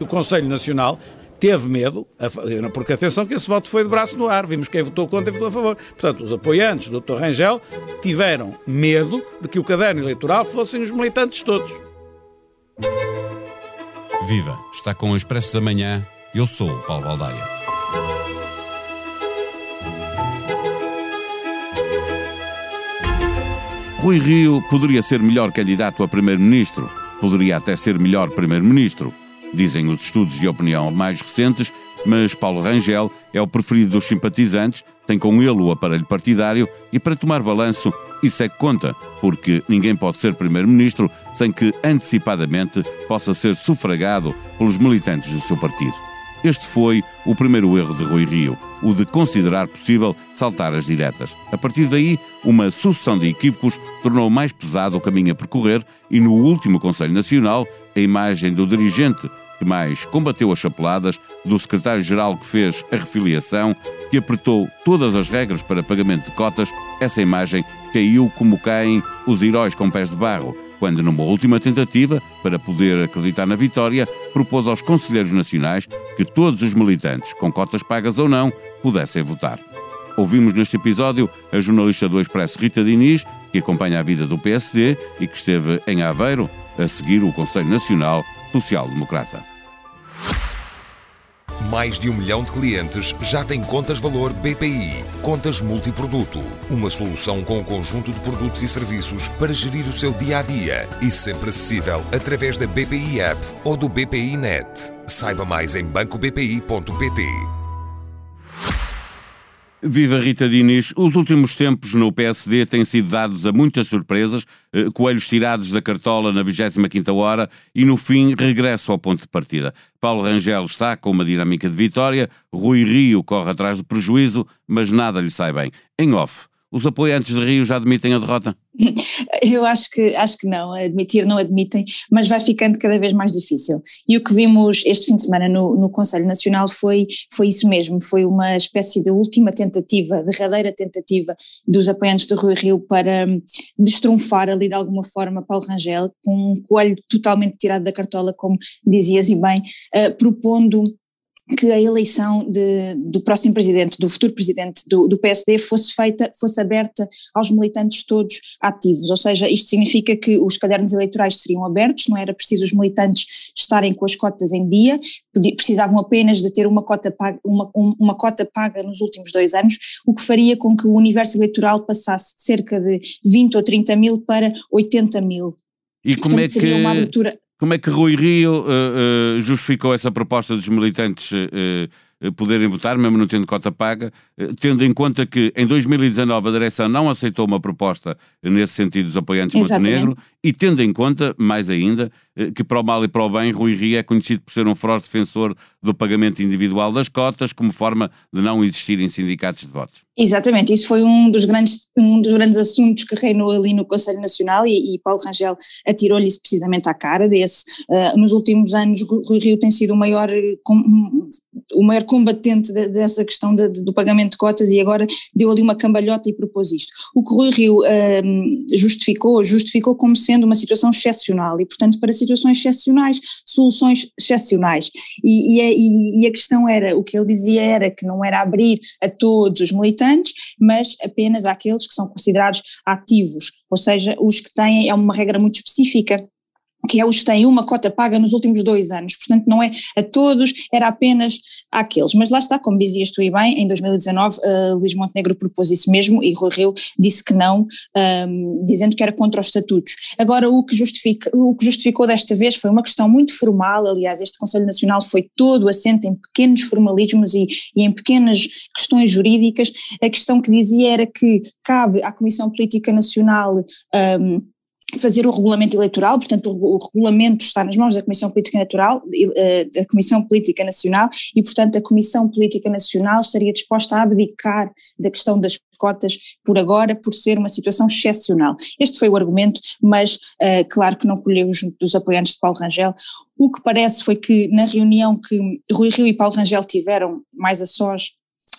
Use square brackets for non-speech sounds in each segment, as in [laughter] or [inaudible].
O Conselho Nacional teve medo, porque atenção que esse voto foi de braço no ar, vimos quem votou contra e votou a favor. Portanto, os apoiantes do Dr. Rangel tiveram medo de que o caderno eleitoral fossem os militantes todos. Viva! Está com o Expresso da Manhã. Eu sou o Paulo Baldaia. Rui Rio poderia ser melhor candidato a primeiro-ministro, poderia até ser melhor primeiro-ministro, dizem os estudos de opinião mais recentes, mas Paulo Rangel é o preferido dos simpatizantes, tem com ele o aparelho partidário e, para tomar balanço, isso é que conta, porque ninguém pode ser primeiro-ministro sem que antecipadamente possa ser sufragado pelos militantes do seu partido. Este foi o primeiro erro de Rui Rio, o de considerar possível saltar as diretas. A partir daí, uma sucessão de equívocos tornou mais pesado o caminho a percorrer e no último Conselho Nacional, a imagem do dirigente que mais combateu as chapeladas, do secretário-geral que fez a refiliação, que apertou todas as regras para pagamento de cotas, essa imagem caiu como caem os heróis com pés de barro, quando, numa última tentativa para poder acreditar na vitória, propôs aos conselheiros nacionais que todos os militantes, com cotas pagas ou não, pudessem votar. Ouvimos neste episódio a jornalista do Expresso Rita Diniz, que acompanha a vida do PSD e que esteve em Aveiro a seguir o Conselho Nacional Social Democrata. Mais de um milhão de clientes já têm contas valor BPI. Contas multiproduto. Uma solução com um conjunto de produtos e serviços para gerir o seu dia a dia e sempre acessível através da BPI App ou do BPI Net. Saiba mais em bancobpi.pt. Viva Rita Diniz, os últimos tempos no PSD têm sido dados a muitas surpresas, eh, coelhos tirados da cartola na 25ª hora e no fim regresso ao ponto de partida. Paulo Rangel está com uma dinâmica de vitória, Rui Rio corre atrás do prejuízo, mas nada lhe sai bem. Em off, os apoiantes de Rio já admitem a derrota? [laughs] Eu acho que, acho que não, admitir não admitem, mas vai ficando cada vez mais difícil. E o que vimos este fim de semana no, no Conselho Nacional foi, foi isso mesmo, foi uma espécie de última tentativa, derradeira tentativa dos apoiantes do Rui Rio para hum, destrunfar ali de alguma forma Paulo Rangel, com um coelho totalmente tirado da cartola, como dizias e bem, uh, propondo que a eleição de, do próximo presidente, do futuro presidente do, do, PSD fosse feita, fosse aberta aos militantes todos ativos, ou seja, isto significa que os cadernos eleitorais seriam abertos, não era preciso os militantes estarem com as cotas em dia, precisavam apenas de ter uma cota paga, uma, uma cota paga nos últimos dois anos, o que faria com que o universo eleitoral passasse de cerca de 20 ou 30 mil para 80 mil. E Portanto, como é que... Como é que Rui Rio uh, uh, justificou essa proposta dos militantes uh, poderem votar, mesmo não tendo cota paga, tendo em conta que em 2019 a direção não aceitou uma proposta nesse sentido dos apoiantes Montenegro e tendo em conta, mais ainda, eh, que para o mal e para o bem, Rui Rio é conhecido por ser um feroz defensor do pagamento individual das cotas como forma de não existirem sindicatos de votos. Exatamente, isso foi um dos grandes, um dos grandes assuntos que reinou ali no Conselho Nacional e, e Paulo Rangel atirou-lhe isso precisamente à cara desse. Uh, nos últimos anos, Rui Rio tem sido o maior, com, o maior combatente de, dessa questão de, de, do pagamento de cotas e agora deu ali uma cambalhota e propôs isto. O que Rui Rio uh, justificou, justificou como se sendo uma situação excepcional. E, portanto, para situações excepcionais, soluções excepcionais. E, e, a, e, a questão era, o que ele dizia era que não era abrir a todos os militantes, mas apenas àqueles que são considerados ativos, ou seja, os que têm, é uma regra muito específica, que é os que têm uma cota paga nos últimos dois anos, portanto não é a todos, era apenas àqueles, mas lá está, como dizias tu e bem, em 2019 uh, Luís Montenegro propôs isso mesmo e Rui Rio disse que não, um, dizendo que era contra os estatutos. Agora o que, justifica, o que justificou desta vez foi uma questão muito formal, aliás este Conselho Nacional foi todo assente em pequenos formalismos e, e em pequenas questões jurídicas, a questão que dizia era que cabe à Comissão Política Nacional um, fazer o regulamento eleitoral, portanto o, o, regulamento está nas mãos da Comissão Política Natural, uh, da Comissão Política Nacional e portanto a Comissão Política Nacional estaria disposta a abdicar da questão das cotas por agora por ser uma situação excepcional. Este foi o argumento, mas uh, claro que não colheu junto dos apoiantes de Paulo Rangel. O que parece foi que na reunião que Rui Rio e Paulo Rangel tiveram mais a sós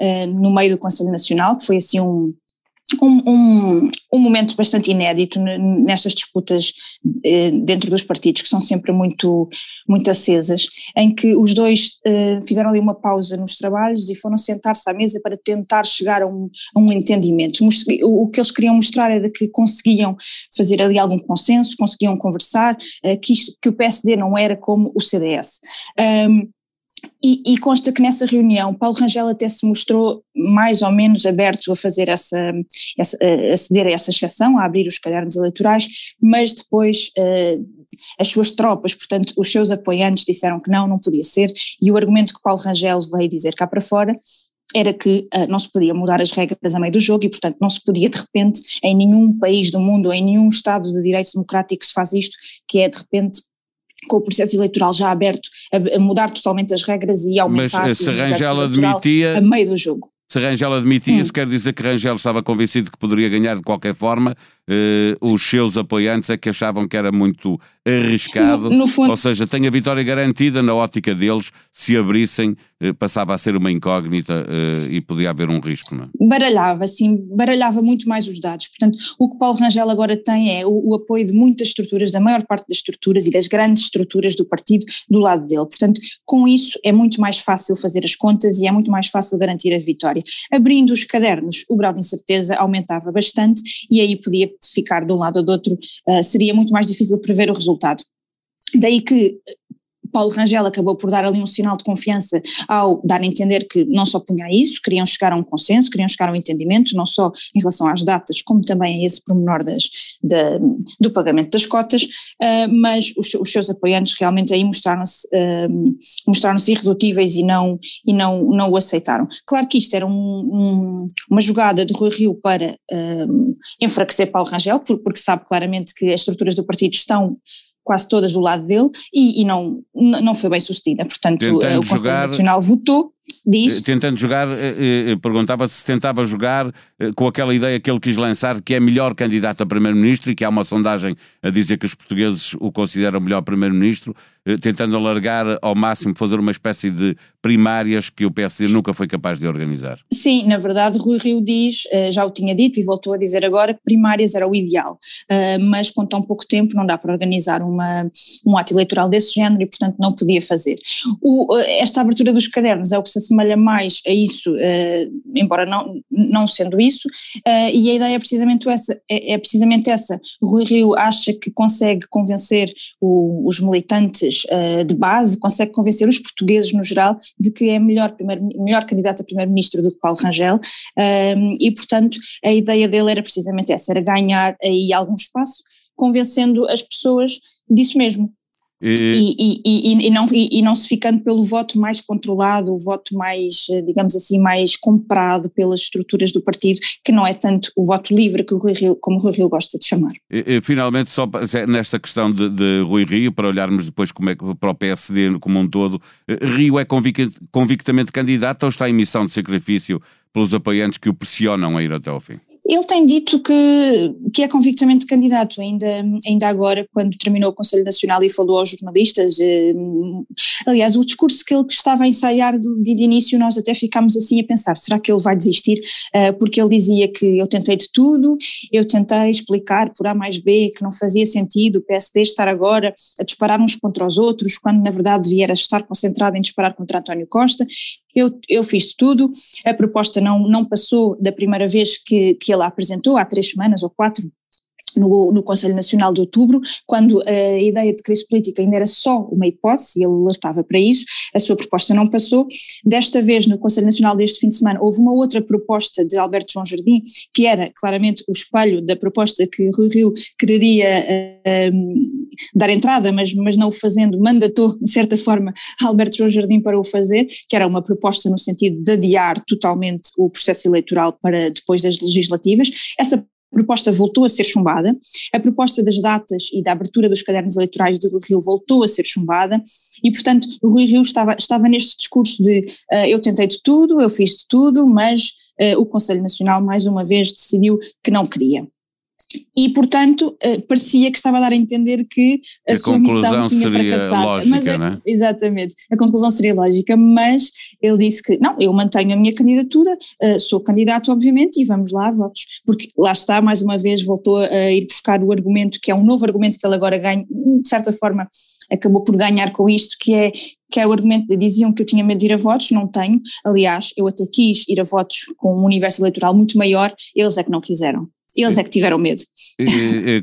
uh, no meio do Conselho Nacional, que foi assim um um, um, um, momento bastante inédito nestas disputas eh, dentro dos partidos, que são sempre muito, muito acesas, em que os dois eh, fizeram ali uma pausa nos trabalhos e foram sentar-se à mesa para tentar chegar a um, a um entendimento. O, que eles queriam mostrar era que conseguiam fazer ali algum consenso, conseguiam conversar, eh, que, isto, que o PSD não era como o CDS. Um, e, e, consta que nessa reunião Paulo Rangel até se mostrou mais ou menos aberto a fazer essa, essa a ceder a essa exceção, a abrir os cadernos eleitorais, mas depois uh, as suas tropas, portanto os seus apoiantes disseram que não, não podia ser, e o argumento que Paulo Rangel veio dizer cá para fora era que uh, não se podia mudar as regras a meio do jogo e, portanto, não se podia de repente, em nenhum país do mundo, em nenhum Estado de Direito Democrático se faz isto, que é de repente com o processo eleitoral já aberto, a, mudar totalmente as regras e aumentar Mas se Rangel admitia, a meio do jogo. Se Rangel admitia, hum. quer dizer que Rangel estava convencido que poderia ganhar de qualquer forma, eh, os seus apoiantes é que achavam que era muito arriscado, no, no fundo, ou seja, tem a vitória garantida na ótica deles, se abrissem eh, passava a ser uma incógnita eh, e podia haver um risco, não é? Baralhava, sim, baralhava muito mais os dados, portanto o que Paulo Rangel agora tem é o, o apoio de muitas estruturas, da maior parte das estruturas e das grandes estruturas do partido do lado dele, portanto com isso é muito mais fácil fazer as contas e é muito mais fácil garantir a vitória. Abrindo os cadernos, o grau de incerteza aumentava bastante e aí podia ficar de um lado ou do outro, uh, seria muito mais difícil prever o resultado. Daí que Paulo Rangel acabou por dar ali um sinal de confiança ao dar a entender que não só punha isso, queriam chegar a um consenso, queriam chegar a um entendimento, não só em relação às datas, como também a esse pormenor das, da, do pagamento das cotas, uh, mas os, os, seus apoiantes realmente aí mostraram-se uh, mostraram-se irredutíveis e não, e não, não o aceitaram. Claro que isto era um, um, uma jogada de Rui Rio para uh, enfraquecer Paulo Rangel, porque sabe claramente que as estruturas do partido estão quase todas do lado dele e, e não, não foi bem sucedida. Portanto, Tentando o Conselho jogar, Nacional votou Diz. Eh, tentando jogar, eh, eh, perguntava se tentava jogar com aquela ideia que ele quis lançar, que é melhor candidato a primeiro-ministro e que há uma sondagem a dizer que os portugueses o consideram melhor primeiro-ministro, tentando alargar ao máximo, fazer uma espécie de primárias que o PSD nunca foi capaz de organizar. Sim, na verdade, Rui Rio diz, já o tinha dito e voltou a dizer agora, que primárias era o ideal, mas com tão pouco tempo não dá para organizar uma, um ato eleitoral desse género e, portanto, não podia fazer. O, esta abertura dos cadernos é o que se assemelha mais a isso, uh, embora não, não sendo isso, uh, e a ideia é precisamente essa, é, é, precisamente essa. Rui Rio acha que consegue convencer o, os militantes uh, de base, consegue convencer os portugueses no geral de que é melhor, primeiro, melhor candidato a primeiro-ministro do que Paulo Rangel, e portanto a ideia dele era precisamente essa, era ganhar aí algum espaço, convencendo as pessoas disso mesmo, e, e, e, e, não, e, não se ficando pelo voto mais controlado, o voto mais, eh, digamos assim, mais comprado pelas estruturas do partido, que não é tanto o voto livre que o Rui Rio, como o Rui Rio gosta de chamar. Finalmente, só nesta questão de, de Rui Rio, para olharmos depois como é, para o PSD como um todo, eh, Rio é convictamente candidato ou está em missão de sacrifício pelos apoiantes que o pressionam a ir até ao fim? Ele tem dito que, que é convictamente candidato, ainda, ainda agora, quando terminou o Conselho Nacional e falou aos jornalistas. Eh, aliás, o discurso que ele estava a ensaiar de, de início, nós até ficámos assim a pensar: será que ele vai desistir? Eh, porque ele dizia que eu tentei de tudo, eu tentei explicar por A mais B que não fazia sentido o PSD estar agora a disparar uns contra os outros, quando na verdade devia estar concentrado em disparar contra António Costa. Eu, eu fiz tudo, a proposta não, não passou da primeira vez que, que ele a apresentou, há três semanas ou quatro, no, no, Conselho Nacional de Outubro, quando a ideia de crise política ainda era só uma hipótese, ele alertava para isso, a sua proposta não passou. Desta vez, no Conselho Nacional deste fim de semana, houve uma outra proposta de Alberto João Jardim, que era claramente o espelho da proposta que Rui Rio quereria uh, dar entrada, mas, mas não o fazendo, mandatou, de certa forma, Alberto João Jardim para o fazer, que era uma proposta no sentido de adiar totalmente o processo eleitoral para depois das legislativas. Essa proposta voltou a ser chumbada, a proposta das datas e da abertura dos cadernos eleitorais de Rui Rio voltou a ser chumbada e, portanto, o Rui Rio estava, estava neste discurso de uh, eu tentei de tudo, eu fiz de tudo, mas uh, o Conselho Nacional mais uma vez decidiu que não queria. E, portanto, uh, parecia que estava a dar a entender que a, a sua missão tinha fracassado. Lógica, mas, é, é? Exatamente, a conclusão seria lógica, mas ele disse que não, eu mantenho a minha candidatura, uh, sou candidato, obviamente, e vamos lá, votos. Porque lá está, mais uma vez, voltou a ir buscar o argumento, que é um novo argumento que ele agora ganha, de certa forma, acabou por ganhar com isto, que é que é o argumento de diziam que eu tinha medo de ir a votos, não tenho, aliás, eu até quis ir a votos com um universo eleitoral muito maior, eles é que não quiseram. Eles é que tiveram medo.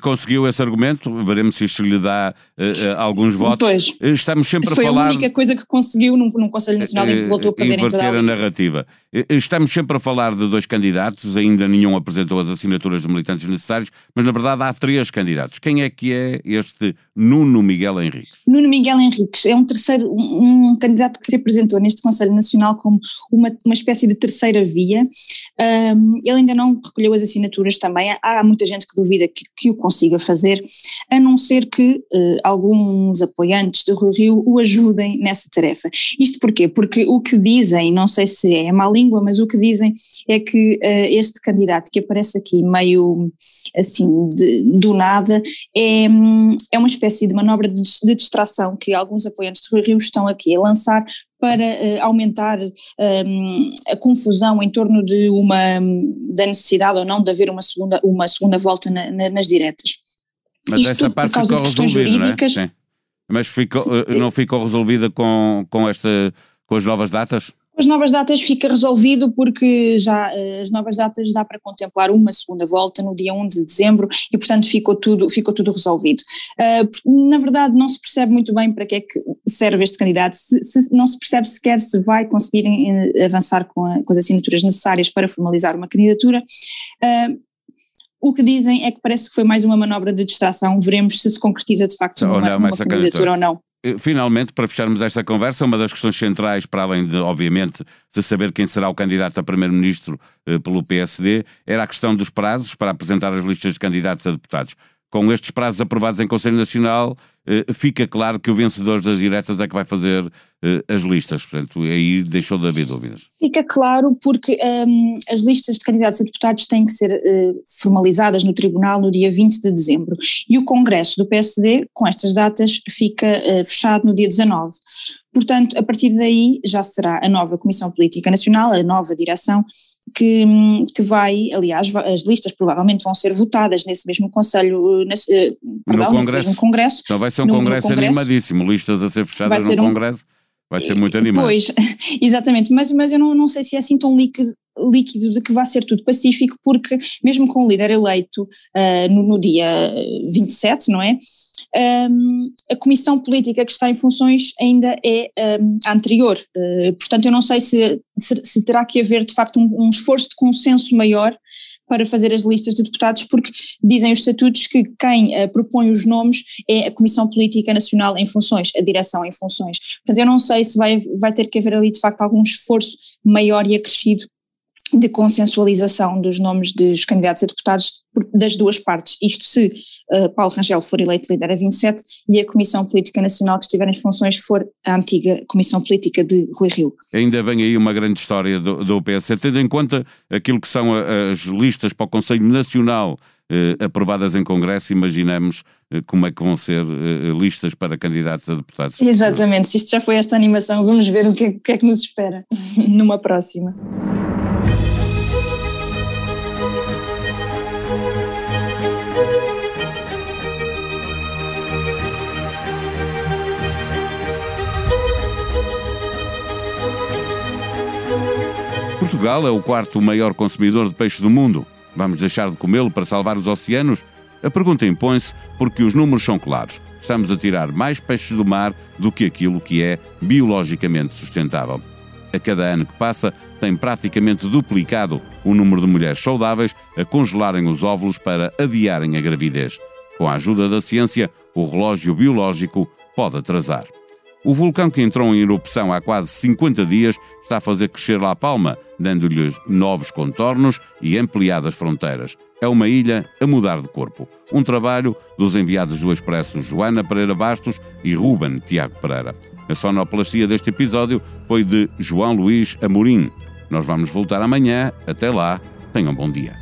conseguiu esse argumento, veremos se isto lhe dá uh, alguns votos. Pois. Estamos sempre a falar. Foi a única coisa que conseguiu num, num Conselho Nacional em que voltou a perder inverter a, a narrativa. Estamos sempre a falar de dois candidatos, ainda nenhum apresentou as assinaturas de militantes necessários, mas na verdade há três candidatos. Quem é que é este Nuno Miguel Henriques? Nuno Miguel Henriques é um terceiro, um, um candidato que se apresentou neste Conselho Nacional como uma, uma espécie de terceira via. Um, ele ainda não recolheu as assinaturas também há muita gente que duvida que, que o consiga fazer, a não ser que uh, alguns apoiantes de Rui Rio o ajudem nessa tarefa. Isto porquê? Porque o que dizem, não sei se é má língua, mas o que dizem é que uh, este candidato que aparece aqui meio assim de, do nada é, é uma espécie de manobra de, de distração que alguns apoiantes de Rui Rio estão aqui a lançar para uh, aumentar um, ehm, a confusão em torno de uma, da necessidade ou não de haver uma segunda, uma segunda volta na, na, nas diretas. Mas Isto essa parte ficou resolvida, não é? Sim. Mas ficou, eh, não ficou resolvida com, com, esta, com as novas datas? As novas datas fica resolvido porque já eh, as novas datas dá para contemplar uma segunda volta no dia 1 de dezembro e portanto ficou tudo, ficou tudo resolvido. Uh, na verdade não se percebe muito bem para que é que serve este candidato, se, se não se percebe sequer se vai conseguir eh, avançar com, a, com, as assinaturas necessárias para formalizar uma candidatura. Uh, o que dizem é que parece que foi mais uma manobra de distração, veremos se se concretiza de facto numa, numa candidatura ou não. Eh, finalmente, para fecharmos esta conversa, uma das questões centrais, para além de, obviamente, de saber quem será o candidato a primeiro-ministro eh, pelo PSD, era a questão dos prazos para apresentar as listas de candidatos a deputados. Com estes prazos aprovados em Conselho Nacional, fica claro que o vencedor das diretas é que vai fazer eh, as listas. Portanto, aí deixou de haver dúvidas. Fica claro porque um, as listas de candidatos a deputados têm que ser uh, formalizadas no Tribunal no dia 20 de dezembro. E o Congresso do PSD, com estas datas, fica uh, fechado no dia 19. Portanto, a partir daí já será a nova Comissão Política Nacional, a nova direção, que, que vai, aliás, as listas provavelmente vão ser votadas nesse mesmo Conselho, nesse, eh, perdão, no Congresso. Mesmo Congresso. Então vai ser um no, congresso, no congresso, animadíssimo, listas a ser fechadas no Congresso. Um, vai ser muito animado. Pois, [laughs] exatamente, mas, mas eu não, não sei se é assim tão líquido, líquido de que vai ser tudo pacífico, porque mesmo com o líder eleito uh, no, no, dia 27, não é? Um, a comissão política que está em funções ainda é um, anterior. Uh, portanto, eu não sei se, se, se, terá que haver de facto um, um esforço de consenso maior para fazer as listas de deputados, porque dizem os estatutos que quem uh, propõe os nomes é a Comissão Política Nacional em funções, a direção em funções. Portanto, eu não sei se vai, vai ter que haver ali de facto algum esforço maior e acrescido de consensualização dos nomes dos candidatos a deputados das duas partes, isto se uh, Paulo Rangel for eleito líder a 27 e a Comissão Política Nacional que estiver em funções for a antiga Comissão Política de Rui Rio. Ainda vem aí uma grande história do, do PS, tendo em conta aquilo que são as listas para o Conselho Nacional uh, aprovadas em Congresso, imaginamos uh, como é que vão ser listas para candidatos a deputados. Exatamente, se isto já foi esta animação, vamos ver o que é, o que, é que nos espera [laughs] numa próxima. Portugal é o quarto maior consumidor de peixe do mundo. Vamos deixar de comê-lo para salvar os oceanos? A pergunta impõe-se porque os números são claros. Estamos a tirar mais peixes do mar do que aquilo que é biologicamente sustentável. A cada ano que passa, tem praticamente duplicado o número de mulheres saudáveis a congelarem os óvulos para adiarem a gravidez. Com a ajuda da ciência, o relógio biológico pode atrasar. O vulcão que entrou em erupção há quase 50 dias está a fazer crescer La Palma, dando-lhes novos contornos e ampliadas fronteiras. É uma ilha a mudar de corpo. Um trabalho dos enviados do Expresso Joana Pereira Bastos e Ruben Tiago Pereira. A sonoplastia deste episódio foi de João Luís Amorim. Nós vamos voltar amanhã. Até lá, tenham um bom dia.